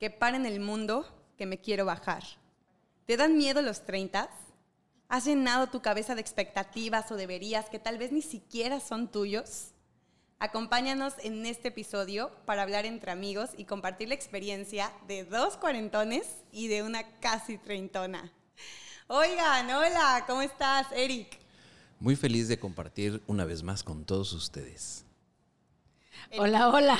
que paren el mundo, que me quiero bajar. ¿Te dan miedo los 30? ¿Has llenado tu cabeza de expectativas o deberías que tal vez ni siquiera son tuyos? Acompáñanos en este episodio para hablar entre amigos y compartir la experiencia de dos cuarentones y de una casi treintona. Oigan, hola, ¿cómo estás, Eric? Muy feliz de compartir una vez más con todos ustedes. Hola, hola.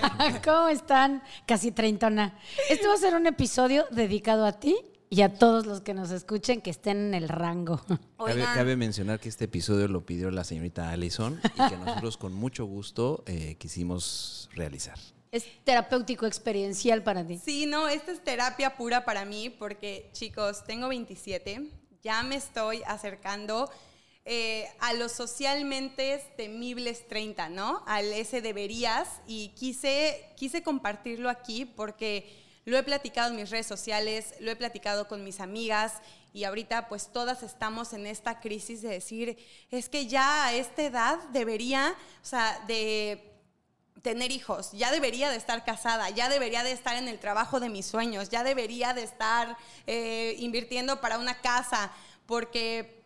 ¿Cómo están? Casi treintona. Este va a ser un episodio dedicado a ti y a todos los que nos escuchen que estén en el rango. Cabe, mencionar que este episodio lo pidió la señorita Allison y que nosotros con mucho gusto eh, quisimos realizar. Es terapéutico experiencial para ti. Sí, no, esta es terapia pura para mí porque, chicos, tengo 27, ya me estoy acercando eh, a los socialmente temibles 30, ¿no? Al ese deberías y quise, quise compartirlo aquí porque lo he platicado en mis redes sociales, lo he platicado con mis amigas y ahorita pues todas estamos en esta crisis de decir, es que ya a esta edad debería, o sea, de tener hijos, ya debería de estar casada, ya debería de estar en el trabajo de mis sueños, ya debería de estar eh, invirtiendo para una casa, porque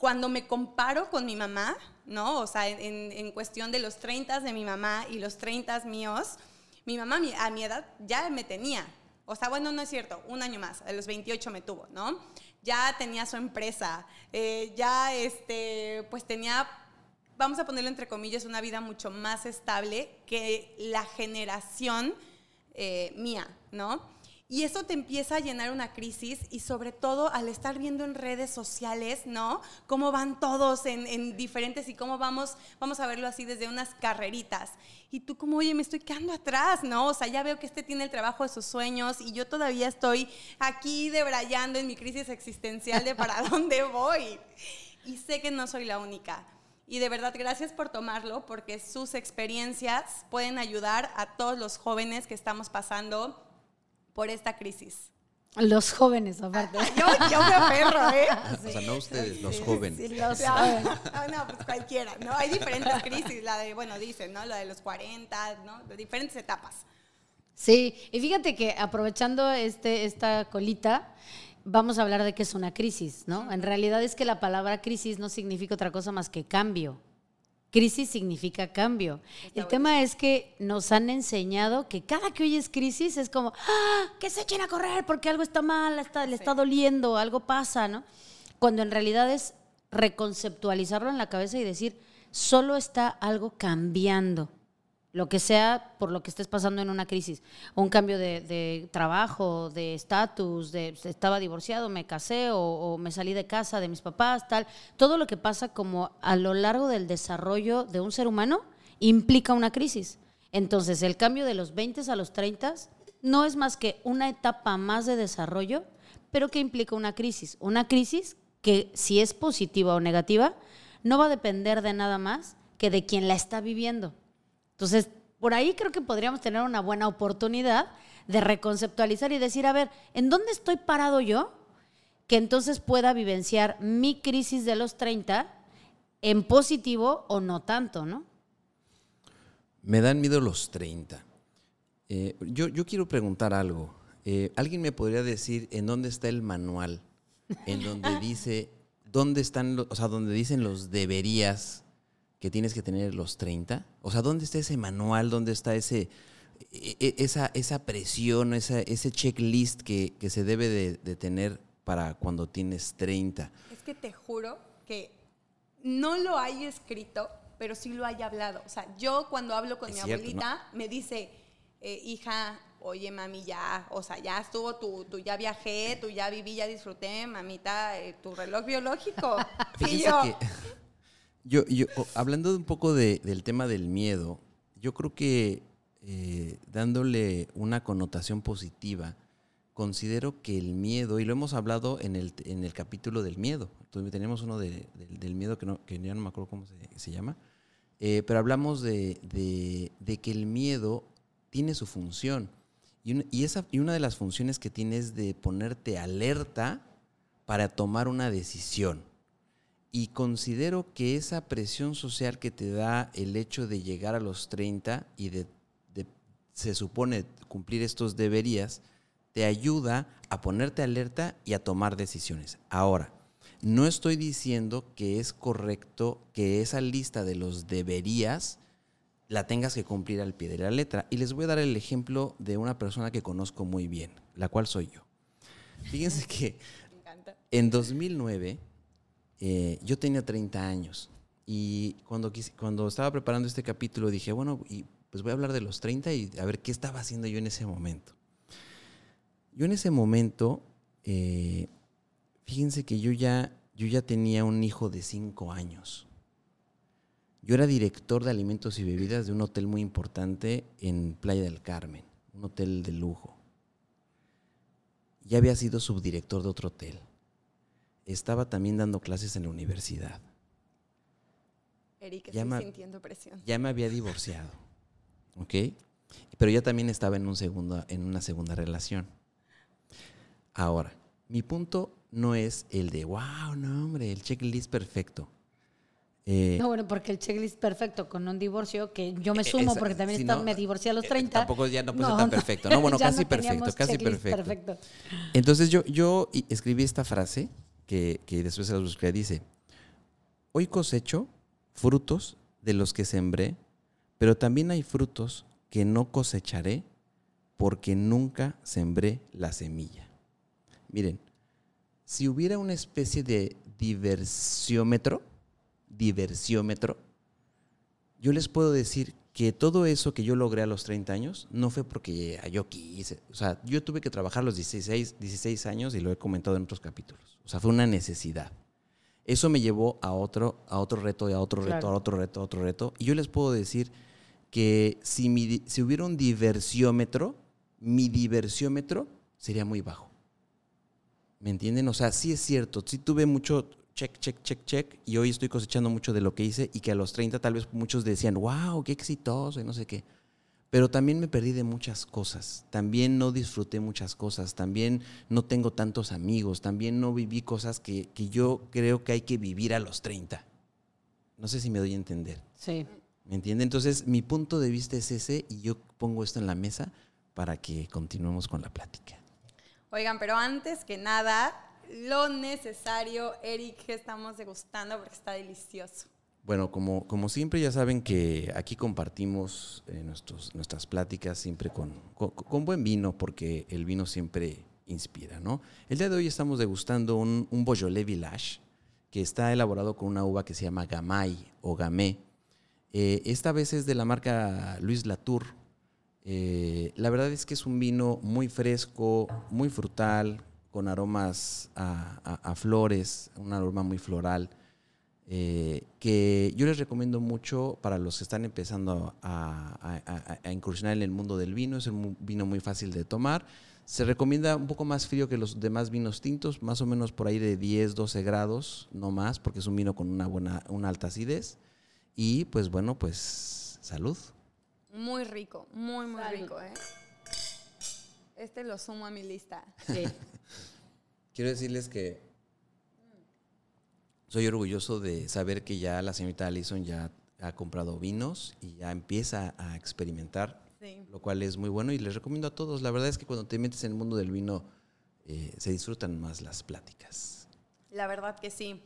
cuando me comparo con mi mamá, ¿no? O sea, en, en cuestión de los 30 de mi mamá y los 30 míos, mi mamá a mi edad ya me tenía. O sea, bueno, no es cierto, un año más, a los 28 me tuvo, ¿no? Ya tenía su empresa, eh, ya este, pues tenía, vamos a ponerlo entre comillas, una vida mucho más estable que la generación eh, mía, ¿no? Y eso te empieza a llenar una crisis y sobre todo al estar viendo en redes sociales, ¿no? Cómo van todos en, diferentes y cómo vamos, vamos a verlo así desde unas carreritas. Y tú como, oye, me estoy quedando atrás, ¿no? O sea, ya veo que este tiene el trabajo de sus sueños y yo todavía estoy aquí debrayando en mi crisis existencial de para dónde voy. Y sé que no soy la única. Y de verdad, gracias por tomarlo, porque sus experiencias pueden ayudar a todos los jóvenes que estamos pasando por esta crisis? Los jóvenes, aparte. yo, yo me aferro, ¿eh? O sea, no ustedes, los jóvenes. Sí, los jóvenes. No, pues cualquiera, ¿no? Hay diferentes crisis, la de, bueno, dicen, ¿no? La de los 40, ¿no? De diferentes etapas. Sí, y fíjate que aprovechando este, esta colita, vamos a hablar de qué es una crisis, ¿no? En realidad es que la palabra crisis no significa otra cosa más que cambio. Crisis significa cambio. el tema es que nos han enseñado que cada que oyes crisis es como, ¡Ah, que se echen a correr porque algo está mal, está, le está doliendo, algo pasa, ¿no? Cuando en realidad es reconceptualizarlo en la cabeza y decir, solo está algo cambiando lo que sea por lo que estés pasando en una crisis, un cambio de, trabajo, de estatus, de estaba divorciado, me casé o, me salí de casa de mis papás, tal, todo lo que pasa como a lo largo del desarrollo de un ser humano implica una crisis. Entonces, el cambio de los 20 a los 30 no es más que una etapa más de desarrollo, pero que implica una crisis. Una crisis que si es positiva o negativa, no va a depender de nada más que de quien la está viviendo. Entonces, por ahí creo que podríamos tener una buena oportunidad de reconceptualizar y decir, a ver, ¿en dónde estoy parado yo? Que entonces pueda vivenciar mi crisis de los 30 en positivo o no tanto, ¿no? Me dan miedo los 30. Eh, yo, yo, quiero preguntar algo. Eh, ¿Alguien me podría decir en dónde está el manual? En donde dice, ¿dónde están, o sea, donde dicen los deberías que tienes que tener los 30? O sea, ¿dónde está ese manual? ¿Dónde está ese, e, e, esa, esa presión, esa, ese checklist que, que se debe de, tener para cuando tienes 30? Es que te juro que no lo hay escrito, pero sí lo hay hablado. O sea, yo cuando hablo con mi abuelita me dice, eh, hija, oye mami, ya, o sea, ya estuvo, tú, tú ya viajé, tú ya viví, ya disfruté, mamita, eh, tu reloj biológico. y yo, yo, yo hablando un poco del tema del miedo, yo creo que eh, dándole una connotación positiva, considero que el miedo, y lo hemos hablado en el, en el capítulo del miedo, entonces tenemos uno del miedo que, no, que ya no me acuerdo cómo se, llama, eh, pero hablamos de, que el miedo tiene su función. Y, y, esa, y una de las funciones que tiene es de ponerte alerta para tomar una decisión. Y considero que esa presión social que te da el hecho de llegar a los 30 y de, se supone cumplir estos deberías, te ayuda a ponerte alerta y a tomar decisiones. Ahora, no estoy diciendo que es correcto que esa lista de los deberías la tengas que cumplir al pie de la letra. Y les voy a dar el ejemplo de una persona que conozco muy bien, la cual soy yo. Fíjense que en 2009 eh, yo tenía 30 años y cuando, cuando estaba preparando este capítulo dije, bueno, y pues voy a hablar de los 30 y a ver qué estaba haciendo yo en ese momento. Yo en ese momento, eh, fíjense que yo ya, yo ya tenía un hijo de 5 años. Yo era director de alimentos y bebidas de un hotel muy importante en Playa del Carmen, un hotel de lujo. Ya había sido subdirector de otro hotel. Estaba también dando clases en la universidad. Eric, estoy sintiendo presión. Ya me había divorciado, ¿ok? Pero ya también estaba en, un segundo, en una segunda relación. Ahora, mi punto no es el de, wow, no, hombre, el checklist perfecto. Eh, no, bueno, porque el checklist perfecto con un divorcio, que yo me sumo porque también me divorcié a los 30. Eh, tampoco ya no puede ser tan perfecto. No, bueno, casi perfecto, casi perfecto. Entonces yo, yo escribí esta frase que, después se la busqué. Dice, hoy cosecho frutos de los que sembré, pero también hay frutos que no cosecharé porque nunca sembré la semilla. Miren, si hubiera una especie de diversiómetro, diversiómetro, yo les puedo decir que todo eso que yo logré a los 30 años no fue porque yo quise. O sea, yo tuve que trabajar los 16, 16 años y lo he comentado en otros capítulos. O sea, fue una necesidad. Eso me llevó a otro, a otro reto, a otro reto, a otro reto, a otro reto. Y yo les puedo decir que si, si hubiera un diversiómetro, mi diversiómetro sería muy bajo. ¿Me entienden? O sea, sí es cierto, sí tuve mucho check, check, check, check, y hoy estoy cosechando mucho de lo que hice y que a los 30 tal vez muchos decían, wow, qué exitoso y no sé qué. Pero también me perdí de muchas cosas, también no disfruté muchas cosas, también no tengo tantos amigos, también no viví cosas que, que yo creo que hay que vivir a los 30. No sé si me doy a entender. Sí. ¿Me entiende? Entonces, mi punto de vista es ese y yo pongo esto en la mesa para que continuemos con la plática. Oigan, pero antes que nada, lo necesario, Eric, que estamos degustando porque está delicioso. Bueno, como, como siempre ya saben que aquí compartimos eh, nuestras pláticas siempre con, con, buen vino, porque el vino siempre inspira, ¿no? El día de hoy estamos degustando un, un Beaujolais Village, que está elaborado con una uva que se llama Gamay o Gamay. Eh, esta vez es de la marca Luis Latour, eh, la verdad es que es un vino muy fresco, muy frutal, con aromas a, flores, un aroma muy floral, eh, que yo les recomiendo mucho para los que están empezando a, incursionar en el mundo del vino. Es un vino muy fácil de tomar. Se recomienda un poco más frío que los demás vinos tintos, más o menos por ahí de 10, 12 grados, no más, porque es un vino con una buena, una alta acidez. Y pues bueno, pues salud. Muy rico, muy, muy rico, ¿eh? Este lo sumo a mi lista. Sí. Quiero decirles que soy orgulloso de saber que ya la señorita Alison ya ha comprado vinos y ya empieza a experimentar, lo cual es muy bueno y les recomiendo a todos. La verdad es que cuando te metes en el mundo del vino eh, se disfrutan más las pláticas. La verdad que sí.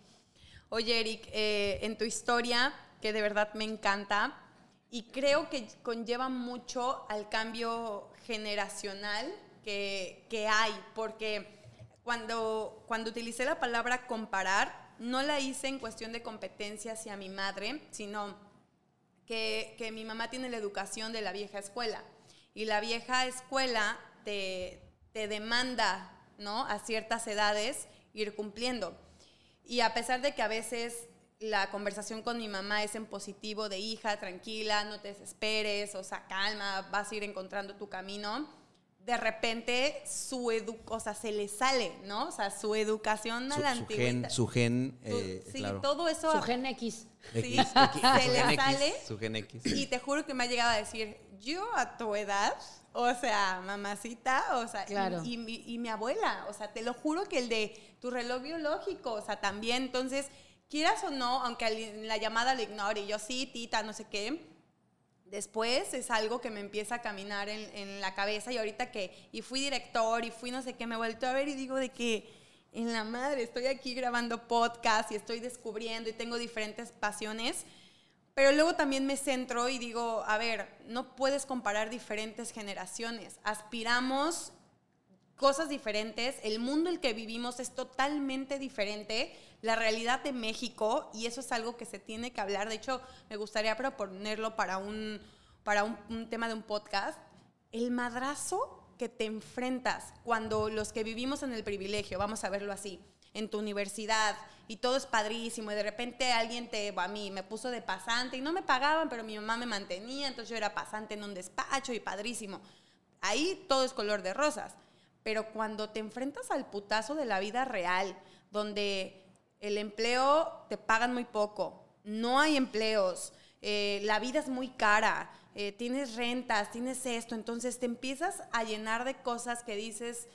Oye, Eric, eh, en tu historia, que de verdad me encanta, y creo que conlleva mucho al cambio generacional que, que hay, porque cuando, cuando utilicé la palabra comparar, no la hice en cuestión de competencia hacia mi madre, sino que, que, mi mamá tiene la educación de la vieja escuela. Y la vieja escuela te, te demanda, ¿no? A ciertas edades ir cumpliendo. Y a pesar de que a veces la conversación con mi mamá es en positivo de hija, tranquila, no te desesperes, o sea, calma, vas a ir encontrando tu camino. De repente su edu o sea, se le sale, ¿no? O sea, su educación a la su gen, su gen, eh, sí, todo eso. Su gen X. Sí, se le sale. Su gen X. Y te juro que me ha llegado a decir, yo a tu edad, o sea, mamacita, o sea, y, y, y mi abuela, o sea, te lo juro que el de tu reloj biológico, o sea, también, entonces quieras o no, aunque en la llamada le ignore, y yo sí, tita, no sé qué, después es algo que me empieza a caminar en, en, la cabeza y ahorita que, y fui director y fui no sé qué, me vuelto a ver y digo de que en la madre estoy aquí grabando podcast y estoy descubriendo y tengo diferentes pasiones, pero luego también me centro y digo, a ver, no puedes comparar diferentes generaciones, aspiramos cosas diferentes, el mundo en el que vivimos es totalmente diferente, la realidad de México, y eso es algo que se tiene que hablar, de hecho me gustaría proponerlo para un, para un, tema de un podcast, el madrazo que te enfrentas cuando los que vivimos en el privilegio, vamos a verlo así, en tu universidad y todo es padrísimo y de repente alguien te, a mí me puso de pasante y no me pagaban, pero mi mamá me mantenía, entonces yo era pasante en un despacho y padrísimo. Ahí todo es color de rosas. Pero cuando te enfrentas al putazo de la vida real, donde el empleo te pagan muy poco, no hay empleos, eh, la vida es muy cara, eh, tienes rentas, tienes esto, entonces te empiezas a llenar de cosas que dices,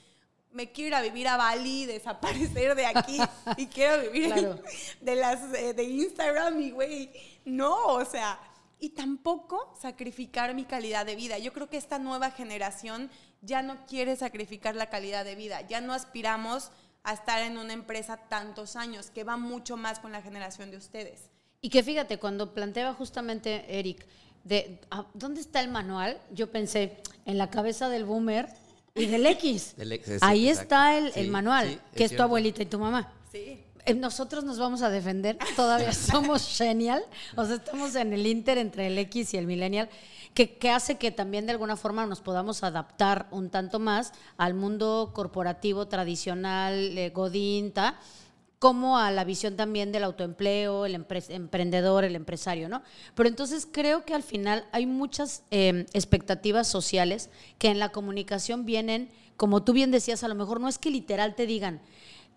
me quiero ir a vivir a Bali, desaparecer de aquí y quiero vivir de las eh, de Instagram y güey, no, o sea, y tampoco sacrificar mi calidad de vida. Yo creo que esta nueva generación ya no quiere sacrificar la calidad de vida, ya no aspiramos a estar en una empresa tantos años, que va mucho más con la generación de ustedes. Y que fíjate, cuando planteaba justamente Eric, de ah, ¿dónde está el manual? Yo pensé, en la cabeza del boomer y del X. Ahí está el, manual, que es, tu abuelita y tu mamá. Sí. Eh, nosotros nos vamos a defender, todavía somos genial, o sea, estamos en el inter entre el X y el millennial que, hace que también de alguna forma nos podamos adaptar un tanto más al mundo corporativo tradicional, eh, godinta, como a la visión también del autoempleo, el emprendedor, el empresario, ¿no? Pero entonces creo que al final hay muchas em, expectativas sociales que en la comunicación vienen, como tú bien decías, a lo mejor no es que literal te digan,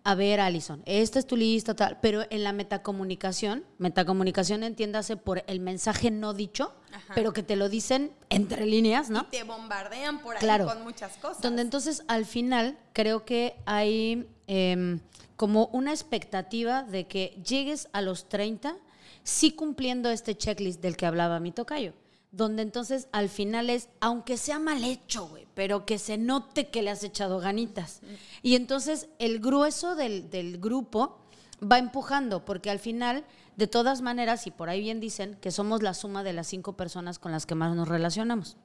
a ver, Alison, esta es tu lista, tal, pero en la metacomunicación, metacomunicación entiéndase por el mensaje no dicho, pero que te lo dicen entre líneas, ¿no? Y te bombardean por ahí con muchas cosas. Donde entonces al final creo que hay em, como una expectativa de que llegues a los 30 sí cumpliendo este checklist del que hablaba mi tocayo donde entonces al final es, aunque sea mal hecho, güey, pero que se note que le has echado ganitas. Y entonces el grueso del, del, grupo va empujando, porque al final, de todas maneras, y por ahí bien dicen, que somos la suma de las cinco personas con las que más nos relacionamos.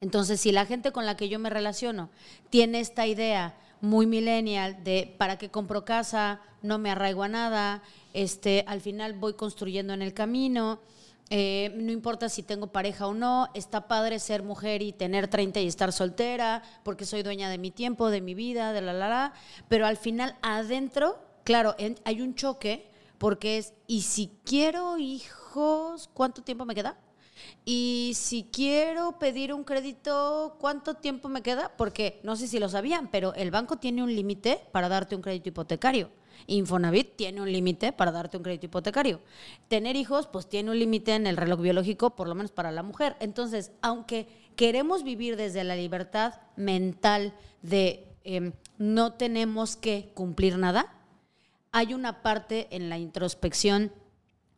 Entonces, si la gente con la que yo me relaciono tiene esta idea muy millennial de para qué compro casa, no me arraigo a nada, este, al final voy construyendo en el camino, eh, no importa si tengo pareja o no, está padre ser mujer y tener 30 y estar soltera, porque soy dueña de mi tiempo, de mi vida, de la la la. Pero al final, adentro, claro, hay un choque, porque es, ¿y si quiero hijos, cuánto tiempo me queda? Y si quiero pedir un crédito, ¿cuánto tiempo me queda? Porque no sé si lo sabían, pero el banco tiene un límite para darte un crédito hipotecario. Infonavit tiene un límite para darte un crédito hipotecario. Tener hijos, pues tiene un límite en el reloj biológico, por lo menos para la mujer. Entonces, aunque queremos vivir desde la libertad mental de em, no tenemos que cumplir nada, hay una parte en la introspección,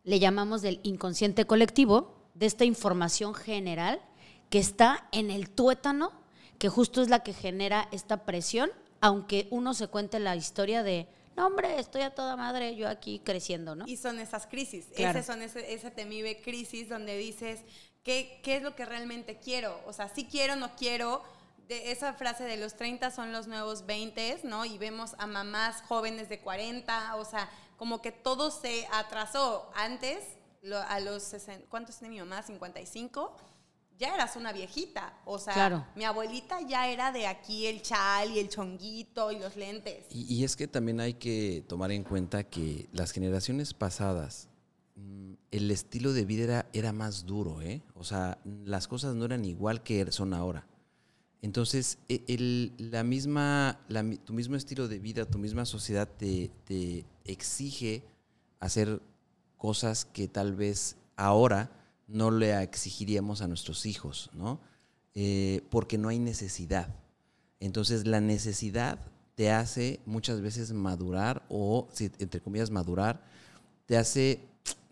le llamamos del inconsciente colectivo, de esta información general que está en el tuétano, que justo es la que genera esta presión, aunque uno se cuente la historia de no, hombre, estoy a toda madre yo aquí creciendo, ¿no? Y son esas crisis, claro. son ese, ese, temible crisis donde dices, ¿qué, ¿qué es lo que realmente quiero? O sea, si quiero, no quiero. De esa frase de los 30 son los nuevos 20, ¿no? Y vemos a mamás jóvenes de 40, o sea, como que todo se atrasó. Antes, a los 60, ¿cuántos tiene mi mamá? 55 ya eras una viejita. O sea, mi abuelita ya era de aquí el chal y el chonguito y los lentes. Y, es que también hay que tomar en cuenta que las generaciones pasadas, mm, el estilo de vida era, era más duro, ¿eh? O sea, las cosas no eran igual que son ahora. Entonces, e, el, la misma, tu mismo estilo de vida, tu misma sociedad te, te exige hacer cosas que tal vez ahora no le exigiríamos a nuestros hijos, ¿no? Eh, porque no hay necesidad. Entonces la necesidad te hace muchas veces madurar o, si, entre comillas, madurar, te hace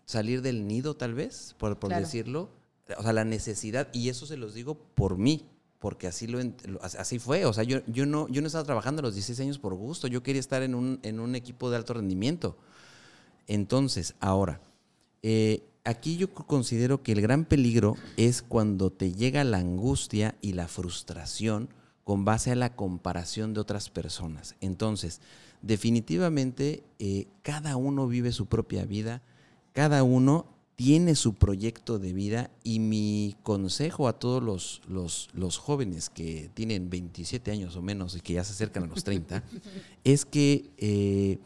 salir del nido tal vez, por, decirlo, o sea, la necesidad, y eso se los digo por mí, porque así, lo, así fue. O sea, yo, yo, no, yo no estaba trabajando a los 16 años por gusto, yo quería estar en un, en un equipo de alto rendimiento. Entonces, ahora, eh, aquí yo considero que el gran peligro es cuando te llega la angustia y la frustración con base a la comparación de otras personas. Entonces, definitivamente, eh, cada uno vive su propia vida, cada uno tiene su proyecto de vida y mi consejo a todos los, los, jóvenes que tienen 27 años o menos y que ya se acercan a los 30 es que eh,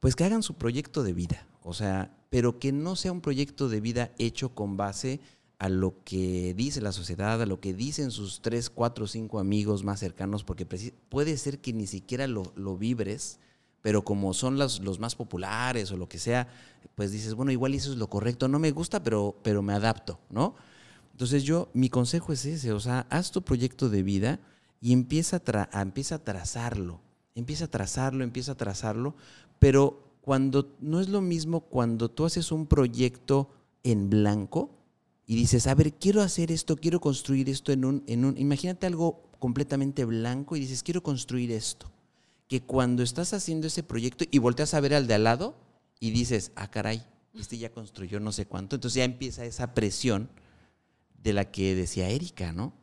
pues que hagan su proyecto de vida, o sea, pero que no sea un proyecto de vida hecho con base a lo que dice la sociedad, a lo que dicen sus 3, 4, 5 amigos más cercanos, porque puede ser que ni siquiera lo, lo vibres pero como son los, los, más populares o lo que sea, pues dices, bueno, igual eso es lo correcto, no me gusta, pero, pero me adapto, ¿no? Entonces yo, mi consejo es ese, o sea, haz tu proyecto de vida y empieza a, empieza a trazarlo, empieza a trazarlo, empieza a trazarlo, pero cuando no es lo mismo cuando tú haces un proyecto en blanco y dices, a ver, quiero hacer esto, quiero construir esto en un, en un, imagínate algo completamente blanco y dices, quiero construir esto que cuando estás haciendo ese proyecto y volteas a ver al de al lado y dices, ah, caray, este ya construyó no sé cuánto, entonces ya empieza esa presión de la que decía Erika, ¿no?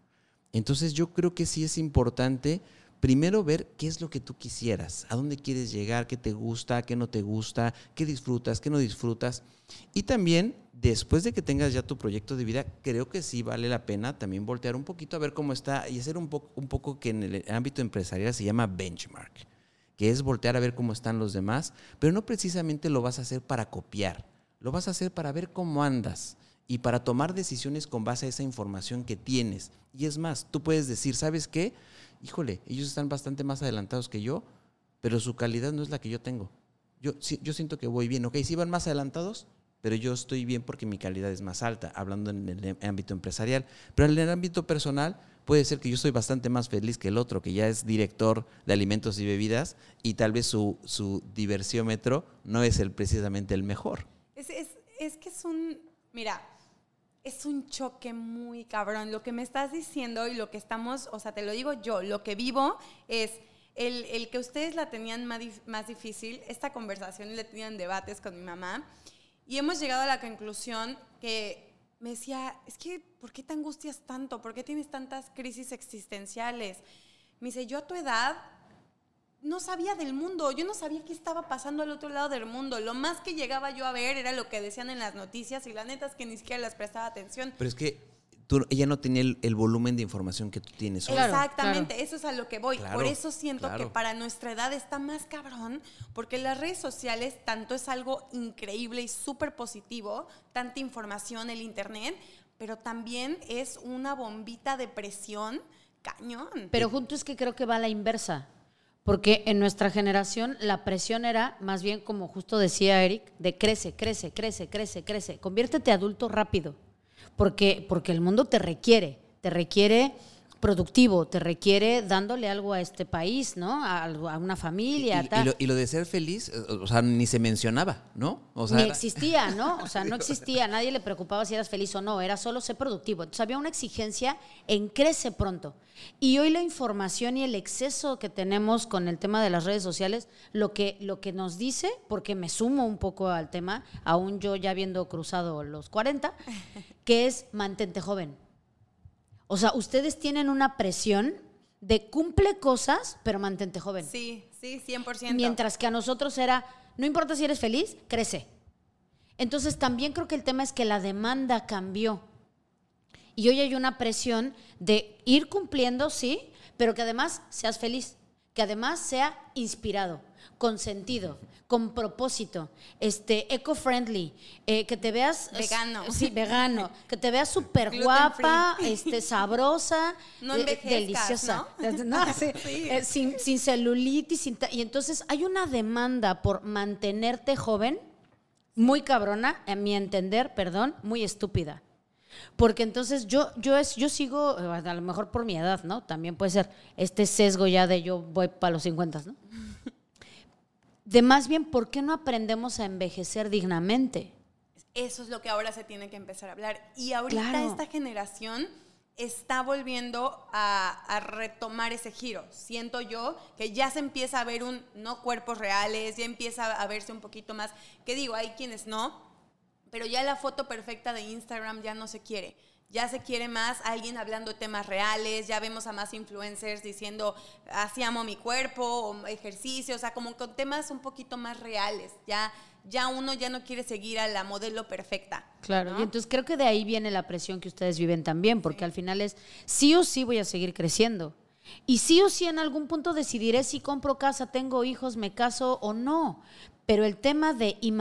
Entonces yo creo que sí es importante primero ver qué es lo que tú quisieras, a dónde quieres llegar, qué te gusta, qué no te gusta, qué disfrutas, qué no disfrutas. Y también, después de que tengas ya tu proyecto de vida, creo que sí vale la pena también voltear un poquito a ver cómo está y hacer un poco, un poco que en el ámbito empresarial se llama benchmark que es voltear a ver cómo están los demás, pero no precisamente lo vas a hacer para copiar, lo vas a hacer para ver cómo andas y para tomar decisiones con base a esa información que tienes. Y es más, tú puedes decir, ¿sabes qué? Híjole, ellos están bastante más adelantados que yo, pero su calidad no es la que yo tengo. Yo, yo siento que voy bien, ok, sí van más adelantados, pero yo estoy bien porque mi calidad es más alta, hablando en el ámbito empresarial. Pero en el ámbito personal, puede ser que yo soy bastante más feliz que el otro, que ya es director de alimentos y bebidas, y tal vez su, su diversiómetro no es el, precisamente el mejor. Es, es, es que es un, mira, es un choque muy cabrón. Lo que me estás diciendo y lo que estamos, o sea, te lo digo yo, lo que vivo es el, el que ustedes la tenían más, más difícil, esta conversación le tenían debates con mi mamá, y hemos llegado a la conclusión que me decía, es que, ¿por qué te angustias tanto? ¿Por qué tienes tantas crisis existenciales? Me dice, yo a tu edad no sabía del mundo, yo no sabía qué estaba pasando al otro lado del mundo. Lo más que llegaba yo a ver era lo que decían en las noticias y la neta es que ni siquiera les prestaba atención. Pero es que ella no tenía el, volumen de información que tú tienes. Exactamente, eso es a lo que voy. Por eso siento que para nuestra edad está más cabrón, porque las redes sociales tanto es algo increíble y súper positivo, tanta información, el Internet, pero también es una bombita de presión cañón. Pero junto es que creo que va a la inversa. Porque en nuestra generación la presión era más bien como justo decía Eric, de crece, crece, crece, crece, crece, conviértete adulto rápido porque, porque el mundo te requiere, te requiere productivo, te requiere dándole algo a este país, ¿no? A, una familia. Y, tal. Y, lo, de ser feliz, eh, o sea, ni se mencionaba, ¿no? O sea, ni existía, ¿no? O sea, no existía, nadie le preocupaba si eras feliz o no, era solo ser productivo. Entonces había una exigencia en crece pronto. Y hoy la información y el exceso que tenemos con el tema de las redes sociales, lo que, lo que nos dice, porque me sumo un poco al tema, aún yo ya habiendo cruzado los 40, que es mantente joven o sea, ustedes tienen una presión de cumple cosas, pero mantente joven. Sí, sí, 100%. Mientras que a nosotros era, no importa si eres feliz, crece. Entonces también creo que el tema es que la demanda cambió. Y hoy hay una presión de ir cumpliendo, sí, pero que además seas feliz, que además sea inspirado con sentido, con propósito, este, eco-friendly, eh, que te veas... Vegano. Sí, vegano. Que te veas súper guapa, este, sabrosa, no eh, deliciosa. ¿no? Eh, sin, sin, celulitis. y entonces hay una demanda por mantenerte joven, muy cabrona, a mi entender, perdón, muy estúpida. Porque entonces yo, yo, es, yo sigo, a lo mejor por mi edad, ¿no? También puede ser este sesgo ya de yo voy para los 50, ¿no? De más bien, ¿por qué no aprendemos a envejecer dignamente? Eso es lo que ahora se tiene que empezar a hablar. Y ahorita esta generación está volviendo a, a, retomar ese giro. Siento yo que ya se empieza a ver un, no cuerpos reales, ya empieza a verse un poquito más, que digo, hay quienes no, pero ya la foto perfecta de Instagram ya no se quiere. Ya se quiere más alguien hablando de temas reales, ya vemos a más influencers diciendo, así amo mi cuerpo, o ejercicio, o sea, como con temas un poquito más reales. Ya, ya uno ya no quiere seguir a la modelo perfecta. Claro, y entonces creo que de ahí viene la presión que ustedes viven también, porque al final es, sí o sí voy a seguir creciendo. Y sí o sí en algún punto decidiré si compro casa, tengo hijos, me caso o no. Pero el tema de y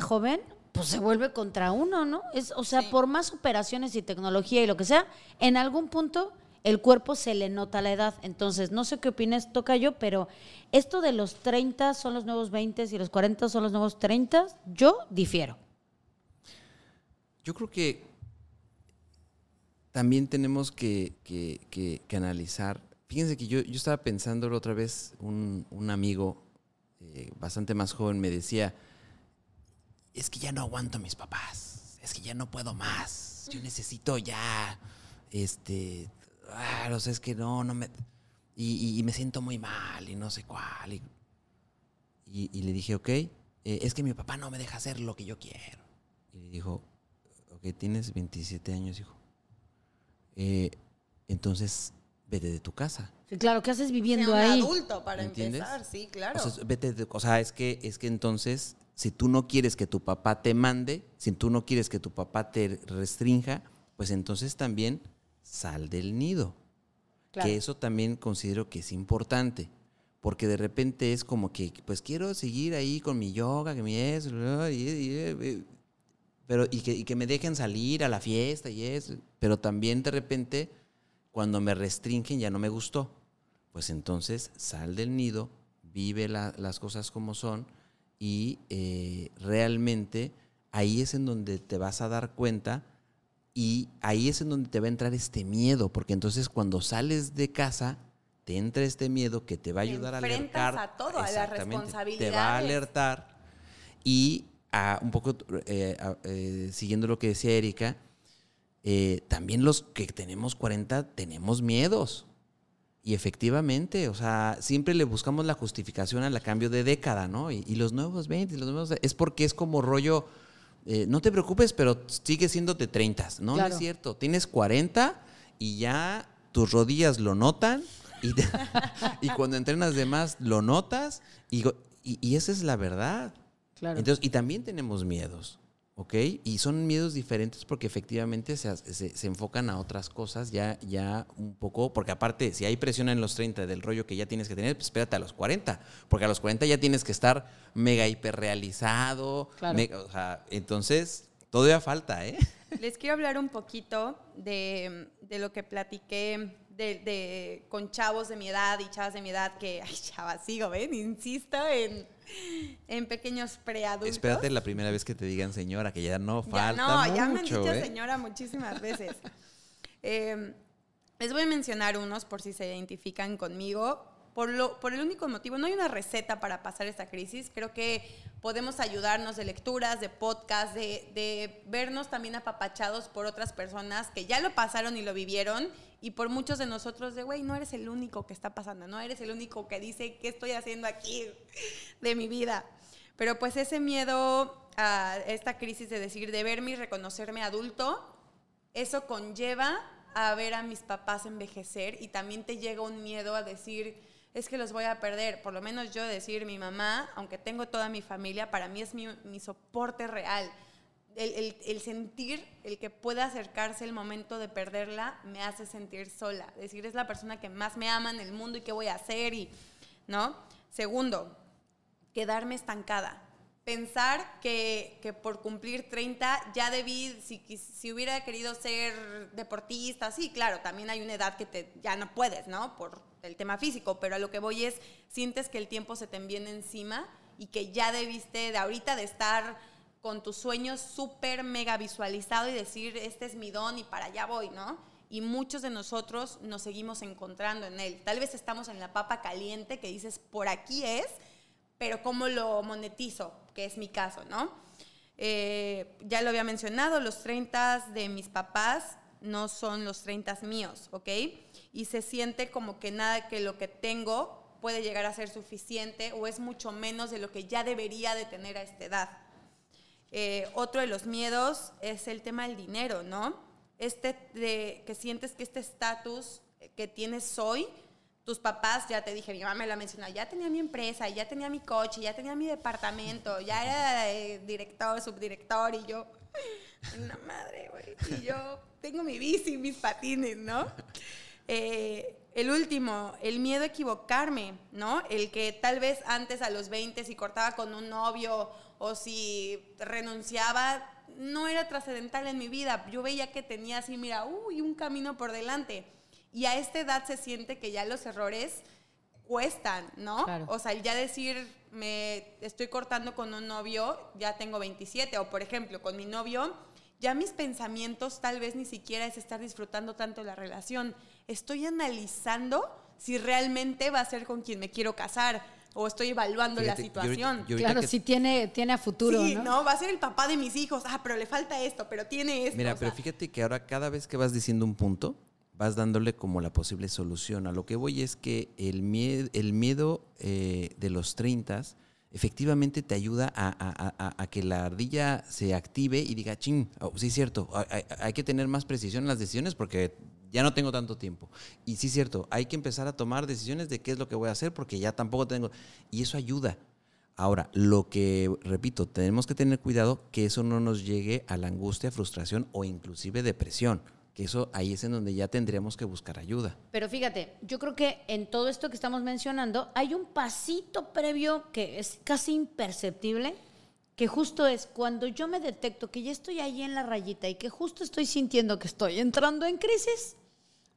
joven, pues se vuelve contra uno, ¿no? Es, o sea, por más operaciones y tecnología y lo que sea, en algún punto el cuerpo se le nota la edad. Entonces, no sé qué opinas, toca yo, pero esto de los 30 son los nuevos 20 y los 40 son los nuevos 30, yo difiero. Yo creo que también tenemos que, analizar. Fíjense que yo, yo estaba pensando otra vez, un, amigo eh, bastante más joven me decía, es que ya no aguanto a mis papás, es que ya no puedo más, yo necesito ya, este, ah, o sea, es que no, no me, y, me siento muy mal y no sé cuál. Y, le dije, ok, eh, es que mi papá no me deja hacer lo que yo quiero. Y le dijo, ok, tienes 27 años, hijo. Eh, entonces, vete de tu casa. Sí, claro, ¿qué haces viviendo ahí? adulto para empezar, sí, claro. O sea, vete de, o sea, es que, es que entonces si tú no quieres que tu papá te mande, si tú no quieres que tu papá te restrinja, pues entonces también sal del nido. Que eso también considero que es importante. Porque de repente es como que, pues quiero seguir ahí con mi yoga, que mi eso, pero, y que, y que me dejen salir a la fiesta y eso. Pero también de repente, cuando me restringen, ya no me gustó. Pues entonces sal del nido, vive las cosas como son y eh, realmente ahí es en donde te vas a dar cuenta y ahí es en donde te va a entrar este miedo, porque entonces cuando sales de casa te entra este miedo que te va a ayudar a alertar. a todo, a la responsabilidad. Te va a alertar y a, un poco eh, eh, siguiendo lo que decía Erika, también los que tenemos 40 tenemos miedos. Y efectivamente, o sea, siempre le buscamos la justificación al cambio de década, ¿no? Y, los nuevos 20, los nuevos... Es porque es como rollo, eh, no te preocupes, pero sigue siendo de 30, ¿no? No es cierto, tienes 40 y ya tus rodillas lo notan y, y cuando entrenas de más lo notas y, y, esa es la verdad. Claro. Entonces, y también tenemos miedos. ¿Ok? Y son miedos diferentes porque efectivamente se, se, enfocan a otras cosas ya, ya un poco, porque aparte, si hay presión en los 30 del rollo que ya tienes que tener, pues espérate a los 40, porque a los 40 ya tienes que estar mega hiperrealizado, o sea, entonces todavía falta, ¿eh? Les quiero hablar un poquito de, de lo que platiqué de, con chavos de mi edad y chavas de mi edad que, ay, chavas, sigo, ¿ven? Insisto en en pequeños preadultos. Espérate la primera vez que te digan señora, que ya no falta ya no, ya me han dicho ¿eh? señora muchísimas veces. Em, les voy a mencionar unos por si se identifican conmigo. Por, lo, por el único motivo, no hay una receta para pasar esta crisis. Creo que podemos ayudarnos de lecturas, de podcast, de, de vernos también apapachados por otras personas que ya lo pasaron y lo vivieron y por muchos de nosotros de, güey, no eres el único que está pasando, no eres el único que dice, ¿qué estoy haciendo aquí de mi vida? Pero pues ese miedo a esta crisis de decir, de verme y reconocerme adulto, eso conlleva a ver a mis papás envejecer y también te llega un miedo a decir, es que los voy a perder. Por lo menos yo decir, mi mamá, aunque tengo toda mi familia, para mí es mi, mi soporte real el, sentir, el que pueda acercarse el momento de perderla, me hace sentir sola. Decir, es la persona que más me ama en el mundo y qué voy a hacer, y, ¿no? Segundo, quedarme estancada. Pensar que, por cumplir 30 ya debí, si, si, hubiera querido ser deportista, sí, claro, también hay una edad que te, ya no puedes, ¿no? Por el tema físico, pero a lo que voy es, sientes que el tiempo se te viene encima y que ya debiste de ahorita de estar con tus sueños súper mega visualizado y decir, este es mi don y para allá voy, ¿no? Y muchos de nosotros nos seguimos encontrando en él. Tal vez estamos en la papa caliente que dices, por aquí es, pero ¿cómo lo monetizo? Que es mi caso, ¿no? Eh, ya lo había mencionado, los 30 de mis papás no son los 30 míos, ¿ok? Y se siente como que nada que lo que tengo puede llegar a ser suficiente o es mucho menos de lo que ya debería de tener a esta edad. Eh, otro de los miedos es el tema del dinero, ¿no? Este de que sientes que este estatus que tienes hoy, tus papás, ya te dije, mi mamá me lo mencionó, ya tenía mi empresa, ya tenía mi coche, ya tenía mi departamento, ya era eh, director, subdirector y yo, una madre, güey, y yo tengo mi bici, mis patines, ¿no? Eh, el último, el miedo a equivocarme, ¿no? El que tal vez antes a los 20 si cortaba con un novio o si renunciaba, no era trascendental en mi vida. Yo veía que tenía así, mira, uy, un camino por delante. Y a esta edad se siente que ya los errores cuestan, ¿no? O sea, ya decir, me estoy cortando con un novio, ya tengo 27, o por ejemplo, con mi novio, ya mis pensamientos tal vez ni siquiera es estar disfrutando tanto la relación. Estoy analizando si realmente va a ser con quien me quiero casar o estoy evaluando la situación. claro, si tiene, tiene a futuro. Sí, ¿no? va a ser el papá de mis hijos. Ah, pero le falta esto, pero tiene esto. Mira, pero fíjate que ahora cada vez que vas diciendo un punto, vas dándole como la posible solución. A lo que voy es que el miedo, el miedo eh, de los 30 efectivamente te ayuda a, que la ardilla se active y diga, ching, oh, sí es cierto, hay, que tener más precisión en las decisiones porque ya no tengo tanto tiempo. Y sí cierto, hay que empezar a tomar decisiones de qué es lo que voy a hacer porque ya tampoco tengo... Y eso ayuda. Ahora, lo que, repito, tenemos que tener cuidado que eso no nos llegue a la angustia, frustración o inclusive depresión que eso ahí es en donde ya tendríamos que buscar ayuda. Pero fíjate, yo creo que en todo esto que estamos mencionando hay un pasito previo que es casi imperceptible, que justo es cuando yo me detecto que ya estoy ahí en la rayita y que justo estoy sintiendo que estoy entrando en crisis,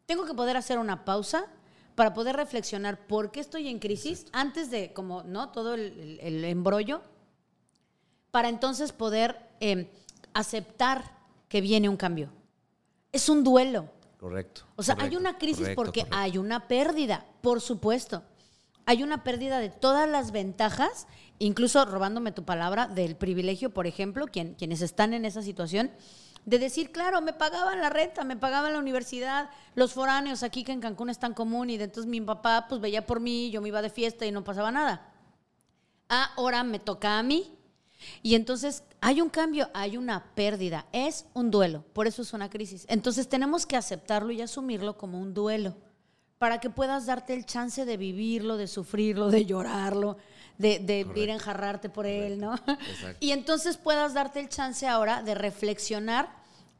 tengo que poder hacer una pausa para poder reflexionar por qué estoy en crisis antes de como no todo el, embrollo para entonces poder em, aceptar que viene un cambio es un duelo. Correcto. O sea, hay una crisis porque hay una pérdida, por supuesto. Hay una pérdida de todas las ventajas, incluso robándome tu palabra, del privilegio, por ejemplo, quien, quienes están en esa situación, de decir, claro, me pagaban la renta, me pagaban la universidad, los foráneos aquí que en Cancún es tan común y de entonces mi papá pues veía por mí, yo me iba de fiesta y no pasaba nada. Ahora me toca a mí y entonces hay un cambio, hay una pérdida, es un duelo, por eso es una crisis. Entonces tenemos que aceptarlo y asumirlo como un duelo, para que puedas darte el chance de vivirlo, de sufrirlo, de llorarlo, de, de ir a enjarrarte por él, ¿no? Y entonces puedas darte el chance ahora de reflexionar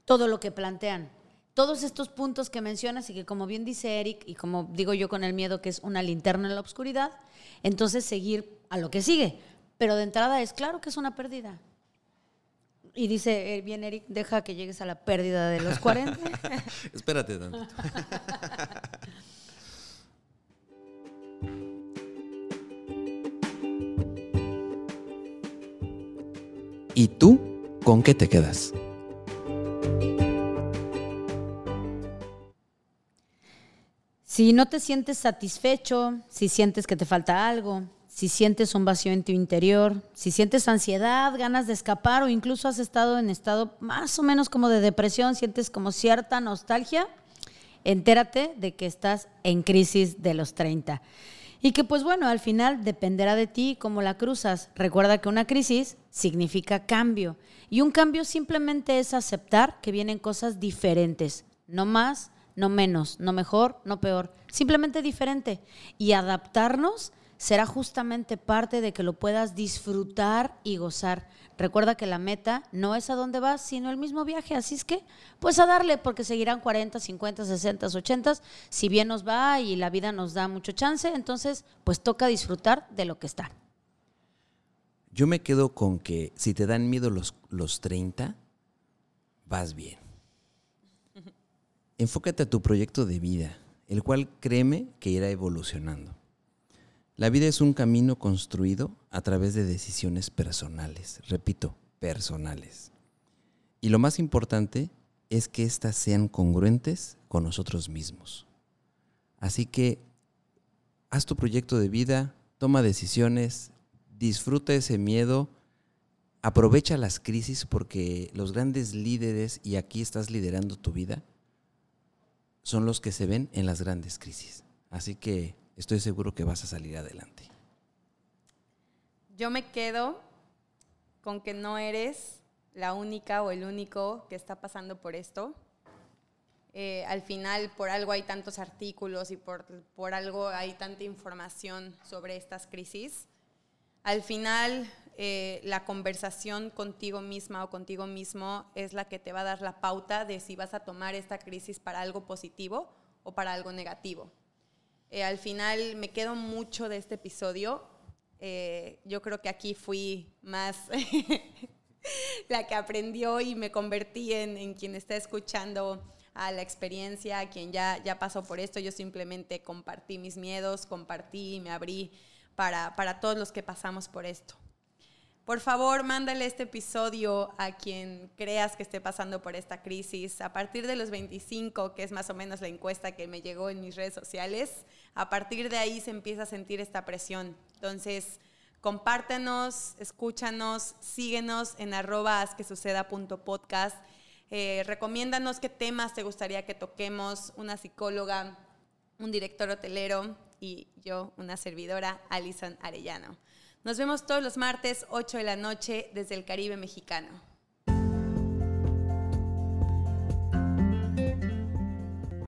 todo lo que plantean. Todos estos puntos que mencionas y que como bien dice Eric, y como digo yo con el miedo que es una linterna en la oscuridad, entonces seguir a lo que sigue pero de entrada es claro que es una pérdida. Y dice eh, bien Eric, deja que llegues a la pérdida de los 40. Espérate tanto. ¿Y tú con qué te quedas? Si no te sientes satisfecho, si sientes que te falta algo, si sientes un vacío en tu interior, si sientes ansiedad, ganas de escapar o incluso has estado en estado más o menos como de depresión, sientes como cierta nostalgia, entérate de que estás en crisis de los 30. Y que pues bueno, al final dependerá de ti cómo la cruzas. Recuerda que una crisis significa cambio. Y un cambio simplemente es aceptar que vienen cosas diferentes, no más, no menos, no mejor, no peor, simplemente diferente. Y adaptarnos será justamente parte de que lo puedas disfrutar y gozar. Recuerda que la meta no es a dónde vas, sino el mismo viaje. Así es que, pues a darle, porque seguirán 40, 50, 60, 80. Si bien nos va y la vida nos da mucho chance, entonces, pues toca disfrutar de lo que está. Yo me quedo con que si te dan miedo los, los 30, vas bien. Enfócate a tu proyecto de vida, el cual créeme que irá evolucionando. La vida es un camino construido a través de decisiones personales, repito, personales. Y lo más importante es que éstas sean congruentes con nosotros mismos. Así que haz tu proyecto de vida, toma decisiones, disfruta ese miedo aprovecha las crisis porque los grandes líderes, y aquí estás liderando tu vida, son los que se ven en las grandes crisis. Así que estoy seguro que vas a salir adelante. Yo me quedo con que no eres la única o el único que está pasando por esto. Eh, al final, por algo hay tantos artículos y por, por algo hay tanta información sobre estas crisis. Al final, eh, la conversación contigo misma o contigo mismo es la que te va a dar la pauta de si vas a tomar esta crisis para algo positivo o para algo negativo. Eh, al final me quedo mucho de este episodio. Eh, yo creo que aquí fui más la que aprendió y me convertí en, en, quien está escuchando a la experiencia, a quien ya, ya pasó por esto. Yo simplemente compartí mis miedos, compartí y me abrí para, para todos los que pasamos por esto. Por favor, mándale este episodio a quien creas que esté pasando por esta crisis. A partir de los 25, que es más o menos la encuesta que me llegó en mis redes sociales, a partir de ahí se empieza a sentir esta presión. Entonces, compártenos, escúchanos, síguenos en arroba. Eh, recomiéndanos qué temas te gustaría que toquemos, una psicóloga, un director hotelero y yo, una servidora, Alison Arellano. Nos vemos todos los martes, 8 de la noche, desde el Caribe mexicano.